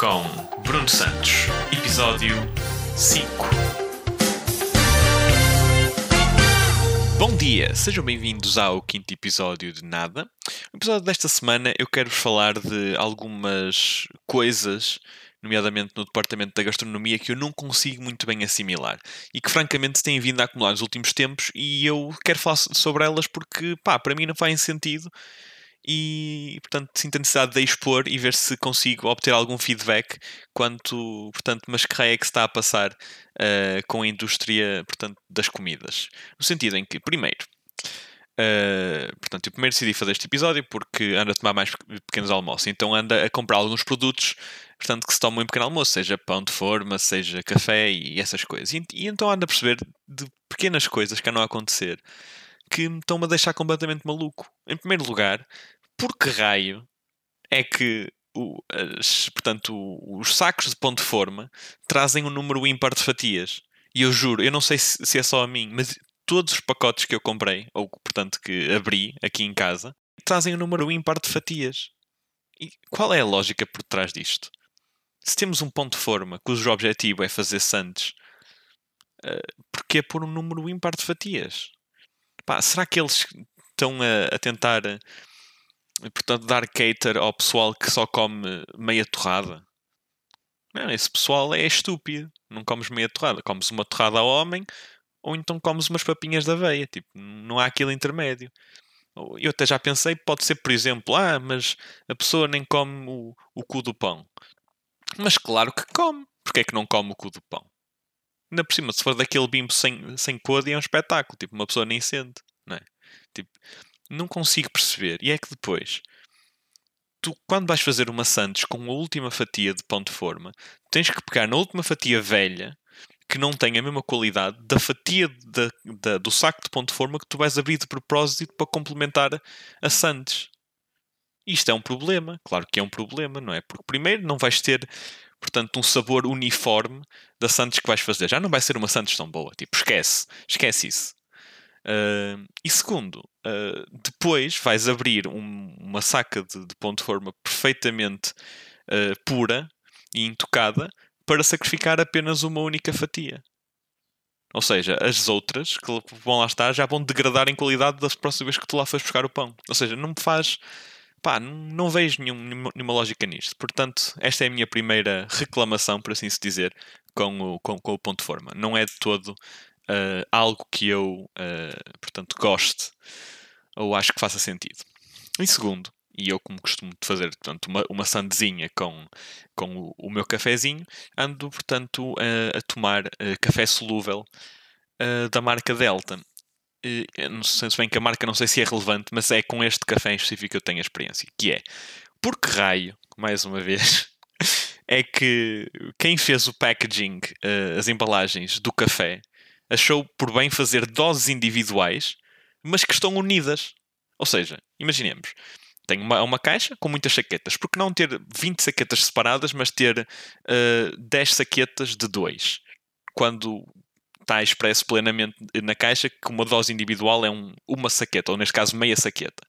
com Bruno Santos, episódio 5. Bom dia, sejam bem-vindos ao quinto episódio de Nada. No episódio desta semana eu quero-vos falar de algumas coisas, nomeadamente no departamento da gastronomia, que eu não consigo muito bem assimilar e que francamente têm vindo a acumular nos últimos tempos e eu quero falar sobre elas porque, pá, para mim não fazem sentido e, portanto, sinto a necessidade de expor e ver se consigo obter algum feedback quanto, portanto, mas que raio é que se está a passar uh, com a indústria, portanto, das comidas. No sentido em que, primeiro, Uh, portanto, eu primeiro decidi fazer este episódio porque ando a tomar mais pequenos almoços, então anda a comprar alguns produtos portanto, que se tomam em pequeno almoço, seja pão de forma, seja café e essas coisas. E, e então ando a perceber de pequenas coisas que andam a acontecer que me estão-me a deixar completamente maluco. Em primeiro lugar, por que raio é que o, as, portanto, os sacos de pão de forma trazem um número ímpar de fatias? E eu juro, eu não sei se, se é só a mim, mas todos os pacotes que eu comprei, ou portanto que abri aqui em casa, trazem um número ímpar de fatias. E qual é a lógica por trás disto? Se temos um pão de forma cujo objetivo é fazer sandes, uh, porquê é pôr um número ímpar de fatias? Pá, será que eles estão a, a tentar, portanto, dar cater ao pessoal que só come meia torrada? Não, esse pessoal é estúpido. Não comes meia torrada. Comes uma torrada ao homem ou então comes umas papinhas da aveia. Tipo, não há aquele intermédio. Eu até já pensei, pode ser, por exemplo, ah, mas a pessoa nem come o, o cu do pão. Mas claro que come. Porquê é que não come o cu do pão? Ainda por cima, se for daquele bimbo sem, sem code, é um espetáculo. Tipo, uma pessoa nem sente. Não é? Tipo, não consigo perceber. E é que depois, tu, quando vais fazer uma Santos com a última fatia de pão de forma, tens que pegar na última fatia velha, que não tem a mesma qualidade, da fatia da, da, do saco de pão de forma que tu vais abrir de propósito para complementar a Santos. Isto é um problema. Claro que é um problema, não é? Porque primeiro não vais ter portanto, um sabor uniforme da Santos que vais fazer. Já não vai ser uma Santos tão boa. Tipo, esquece. Esquece isso. Uh, e segundo, uh, depois vais abrir um, uma saca de, de ponto de forma perfeitamente uh, pura e intocada para sacrificar apenas uma única fatia. Ou seja, as outras que vão lá estar já vão degradar em qualidade das próximas vezes que tu lá fores buscar o pão. Ou seja, não me faz Pá, não vejo nenhum, nenhuma lógica nisto. Portanto, esta é a minha primeira reclamação, por assim se dizer, com o, com, com o ponto de forma. Não é de todo uh, algo que eu, uh, portanto, goste ou acho que faça sentido. Em segundo, e eu como costumo fazer portanto, uma, uma sandezinha com, com o, o meu cafezinho, ando, portanto, uh, a tomar café solúvel da marca Delta não sei se bem que a marca não sei se é relevante, mas é com este café em específico que eu tenho a experiência, que é por que raio, mais uma vez, é que quem fez o packaging, uh, as embalagens do café, achou por bem fazer doses individuais, mas que estão unidas. Ou seja, imaginemos, tem uma, uma caixa com muitas saquetas. Por que não ter 20 saquetas separadas, mas ter uh, eh, 10 saquetas de 2? Quando está expresso plenamente na caixa que uma dose individual é um, uma saqueta, ou neste caso meia saqueta.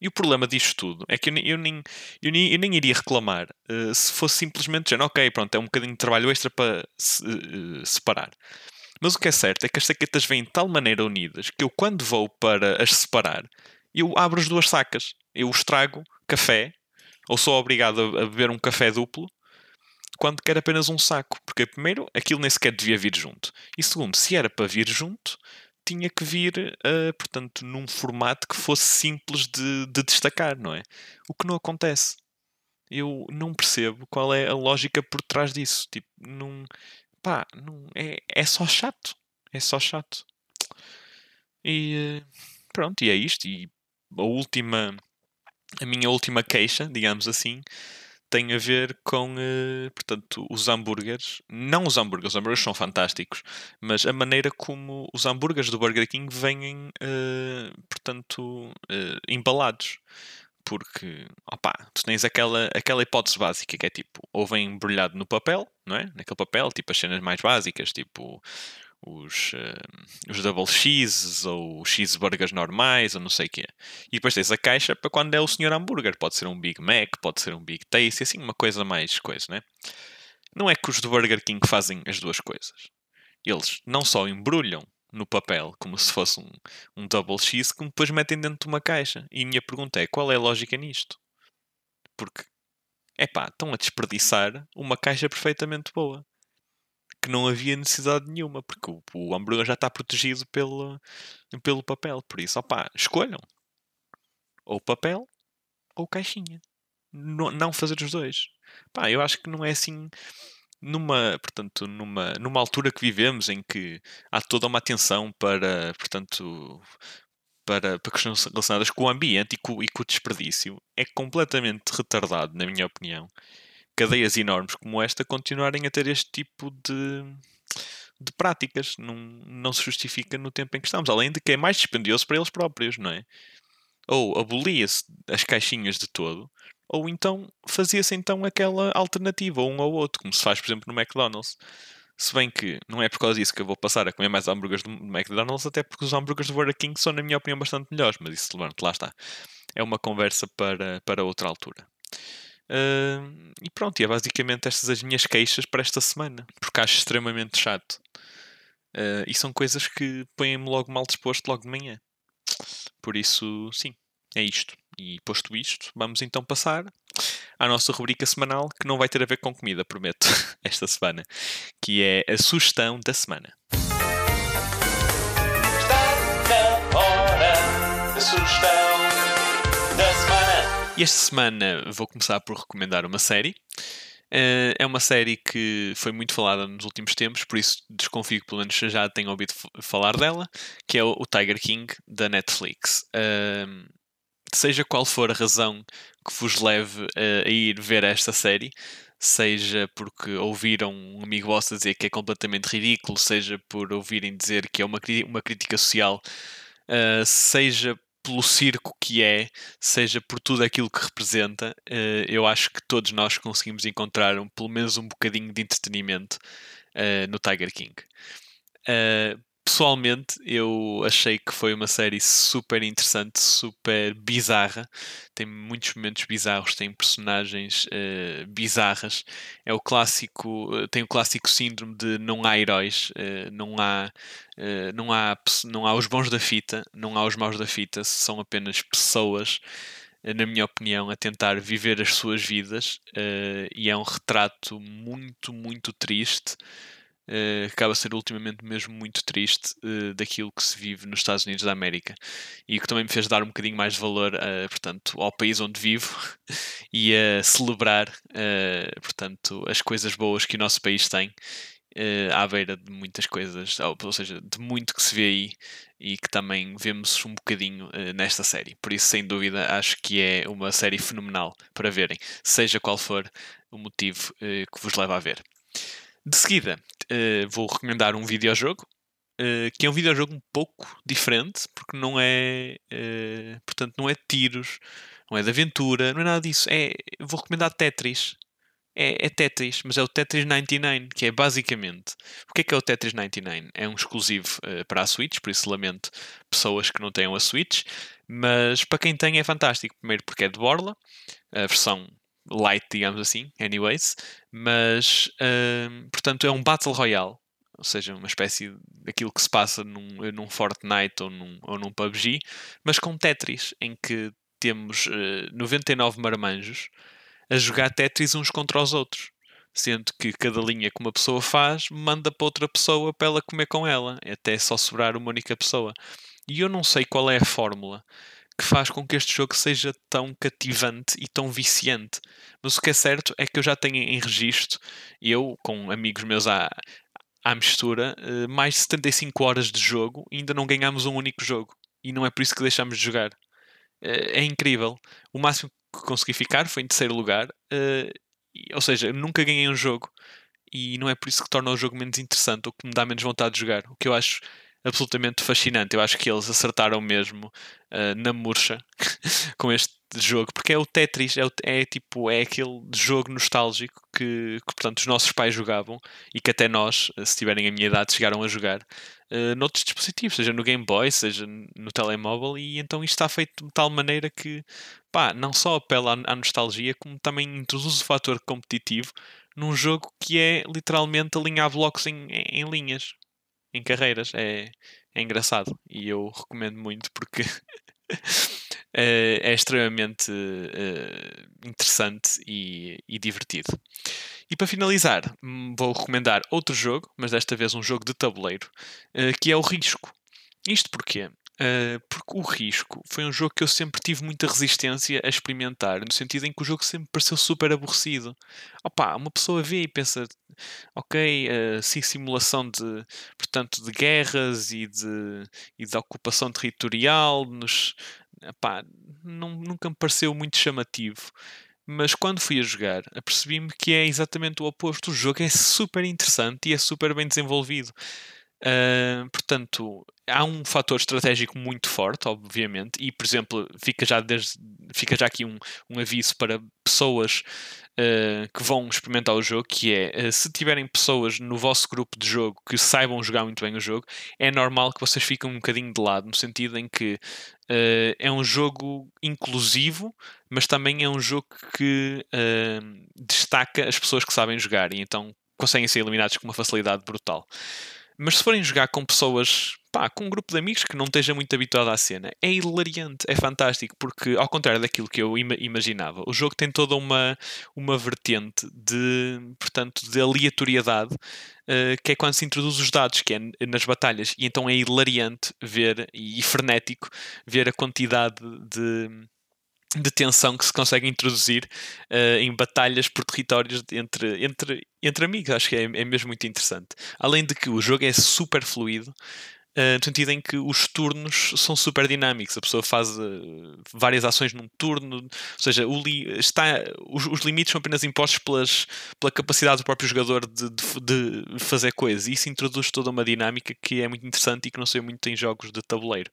E o problema disto tudo é que eu, eu, nem, eu, nem, eu nem iria reclamar uh, se fosse simplesmente dizer, ok, pronto, é um bocadinho de trabalho extra para se, uh, separar. Mas o que é certo é que as saquetas vêm de tal maneira unidas que eu, quando vou para as separar, eu abro as duas sacas. Eu estrago café, ou sou obrigado a beber um café duplo, quando quer apenas um saco. Porque, primeiro, aquilo nem sequer devia vir junto. E segundo, se era para vir junto, tinha que vir, uh, portanto, num formato que fosse simples de, de, destacar, não é? O que não acontece. Eu não percebo qual é a lógica por trás disso. Tipo, não. pá, não, é, é só chato. É só chato. E uh, pronto, e é isto. E a última. A minha última queixa, digamos assim, tem a ver com, uh, portanto, os hambúrgueres. Não os hambúrgueres, os hambúrgueres são fantásticos, mas a maneira como os hambúrgueres do Burger King vêm, uh, portanto, uh, embalados. Porque, opá, tu tens aquela, aquela hipótese básica que é tipo, ou vem embrulhado no papel, não é? Naquele papel, tipo as cenas mais básicas, tipo os, uh, os double cheeses ou os cheeseburgers normais ou não sei o quê. E depois tens a caixa para quando é o senhor hambúrguer. Pode ser um Big Mac, pode ser um Big Tasty, assim uma coisa mais coisa, né? Não é que os do Burger King fazem as duas coisas. Eles não só embrulham no papel como se fosse um, um double cheese, como depois metem dentro de uma caixa. E a minha pergunta é, qual é a lógica nisto? Porque, é estão a desperdiçar uma caixa perfeitamente boa que não havia necessidade nenhuma, porque o, o já está protegido pelo, pelo papel. Por isso, opá, escolham. Ou papel ou caixinha. Não, não fazer os dois. Pá, eu acho que não é assim numa, portanto, numa, numa altura que vivemos em que há toda uma atenção para, portanto, para, para questões relacionadas com o ambiente e com, e com o desperdício, é completamente retardado, na minha opinião, cadeias enormes como esta continuarem a ter este tipo de, de práticas. Não, não se justifica no tempo em que estamos. Além de que é mais dispendioso para eles próprios, não é? Ou abolia-se as caixinhas de todo, ou então fazia-se então aquela alternativa, um ou outro, como se faz, por exemplo, no McDonald's. Se bem que não é por causa disso que eu vou passar a comer mais hambúrgueres do McDonald's, até porque os hambúrgueres do Burger King são, na minha opinião, bastante melhores. Mas isso, lá está. É uma conversa para, para outra altura. Uh, e pronto, e é basicamente estas as minhas queixas para esta semana, porque acho extremamente chato. Uh, e são coisas que põem-me logo mal disposto logo de manhã. Por isso, sim, é isto. E posto isto, vamos então passar à nossa rubrica semanal que não vai ter a ver com comida, prometo, esta semana, que é a sugestão da semana. Está na hora da sugestão e esta semana vou começar por recomendar uma série. Uh, é uma série que foi muito falada nos últimos tempos, por isso desconfio que pelo menos já tenham ouvido falar dela, que é o, o Tiger King da Netflix. Uh, seja qual for a razão que vos leve a ir ver esta série, seja porque ouviram um amigo vosso dizer que é completamente ridículo, seja por ouvirem dizer que é uma, uma crítica social, uh, seja pelo circo que é, seja por tudo aquilo que representa, uh, eu acho que todos nós conseguimos encontrar um, pelo menos um bocadinho de entretenimento uh, no Tiger King. Uh, pessoalmente, eu achei que foi uma série super interessante, super bizarra. Tem muitos momentos bizarros, tem personagens uh, bizarras. É o clássico, uh, tem o clássico síndrome de não há heróis, uh, não há. não, há, não há os bons da fita, não há os maus da fita, são apenas pessoas na minha opinião, a tentar viver as suas vidas uh, e é um retrato muito, muito triste uh, acaba a ser ultimamente mesmo muito triste uh, daquilo que se vive nos Estados Unidos da América e que também me fez dar um bocadinho mais de valor uh, portanto, ao país onde vivo e a celebrar portanto, as coisas boas que o nosso país tem à beira de muitas coisas, ou, ou, seja, de muito que se vê aí e que também vemos um bocadinho nesta série. Por isso, sem dúvida, acho que é uma série fenomenal para verem, seja qual for o motivo que vos leva a ver. De seguida, uh, vou recomendar um videojogo, uh, que é um videojogo um pouco diferente, porque não é, uh, portanto, não é tiros, não é de aventura, não é nada disso. É, vou recomendar Tetris. É, é, Tetris, mas é o Tetris 99, que é basicamente. O que é que é o Tetris 99? É um exclusivo para a Switch, por isso lamento pessoas que não tenham a Switch, mas para quem tem é fantástico. Primeiro porque é de Borla, a versão light, digamos assim, anyways, mas uh, portanto é um Battle Royale, ou seja, uma espécie daquilo que se passa num, num Fortnite ou num, ou num PUBG, mas com Tetris, em que temos uh, eh, 99 marmanjos a jogar Tetris uns contra os outros. Sendo que cada linha que uma pessoa faz manda para outra pessoa para ela comer com ela, até só sobrar uma única pessoa. E eu não sei qual é a fórmula que faz com que este jogo seja tão cativante e tão viciante. Mas o que é certo é que eu já tenho em registro, eu com amigos meus à, à mistura, eh, mais de 75 horas de jogo e ainda não ganhamos um único jogo. E não é por isso que deixamos de jogar. Eh, é incrível. O máximo que consegui ficar foi em terceiro lugar. Eh, ou seja, nunca ganhei um jogo. E não é por isso que torna o jogo menos interessante ou que me dá menos vontade de jogar. O que eu acho absolutamente fascinante. Eu acho que eles acertaram mesmo uh, na murcha com este jogo, porque é o Tetris, é, o, é, tipo, é aquele jogo nostálgico que, que, portanto, os nossos pais jogavam e que até nós, se tiverem a minha idade, chegaram a jogar uh, noutros dispositivos, seja no Game Boy, seja no telemóvel, e então isto está feito de tal maneira que, pá, não só apela à, à nostalgia, como também introduz o fator competitivo num jogo que é literalmente alinhar blocos em, em, em linhas, em carreiras. É, é engraçado e eu recomendo muito porque é, é, extremamente uh, interessante e, e, divertido. E para finalizar, hum, vou recomendar outro jogo, mas desta vez um jogo de tabuleiro, uh, que é o Risco. Isto porquê? Uh, porque o risco foi um jogo que eu sempre tive muita resistência a experimentar, no sentido em que o jogo sempre pareceu super aborrecido. Opa, uma pessoa vê e pensa, ok, uh, sim, simulação de, portanto, de guerras e de, e de ocupação territorial, nos, opá, não, nunca me pareceu muito chamativo. Mas quando fui a jogar, apercebi-me que é exatamente o oposto. O jogo é super interessante e é super bem desenvolvido. Uh, portanto, há um fator estratégico muito forte, obviamente, e por exemplo, fica já, desde, fica já aqui um, um aviso para pessoas uh, que vão experimentar o jogo, que é uh, se tiverem pessoas no vosso grupo de jogo que saibam jogar muito bem o jogo, é normal que vocês fiquem um bocadinho de lado, no sentido em que é um jogo inclusivo, mas também é um jogo que destaca as pessoas que sabem jogar e então conseguem ser eliminados com uma facilidade brutal. Mas se forem jogar com pessoas, pá, com um grupo de amigos que não esteja muito habituado à cena, é hilariante, é fantástico, porque ao contrário daquilo que eu ima imaginava, o jogo tem toda uma, uma vertente de, portanto, de aleatoriedade, uh, que é quando se introduz os dados, que é nas batalhas, e então é hilariante ver, e frenético, ver a quantidade de de tensão que se consegue introduzir uh, em batalhas por territórios entre, entre, entre amigos. Acho que é, é mesmo muito interessante. Além de que o jogo é super fluido, uh, no sentido em que os turnos são super dinâmicos. A pessoa faz uh, várias ações num turno, ou seja, está, os, os, limites são apenas impostos pelas, pela capacidade do próprio jogador de, de, de fazer coisas. E isso introduz toda uma dinâmica que é muito interessante e que não sei muito em jogos de tabuleiro.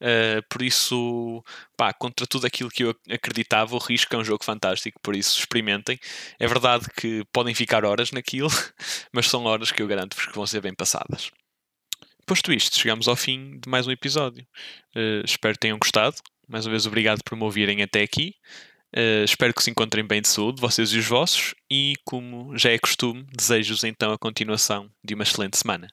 Uh, por isso, pá, contra tudo aquilo que eu acreditava, o risco é um jogo fantástico, por isso experimentem. É verdade que podem ficar horas naquilo, mas são horas que eu garanto-vos que vão ser bem passadas. Posto isto, chegamos ao fim de mais um episódio. Uh, espero que tenham gostado. Mais uma vez, obrigado por me ouvirem até aqui. Uh, espero que se encontrem bem de saúde, vocês e os vossos, e como já é costume, desejo-vos então a continuação de uma excelente semana.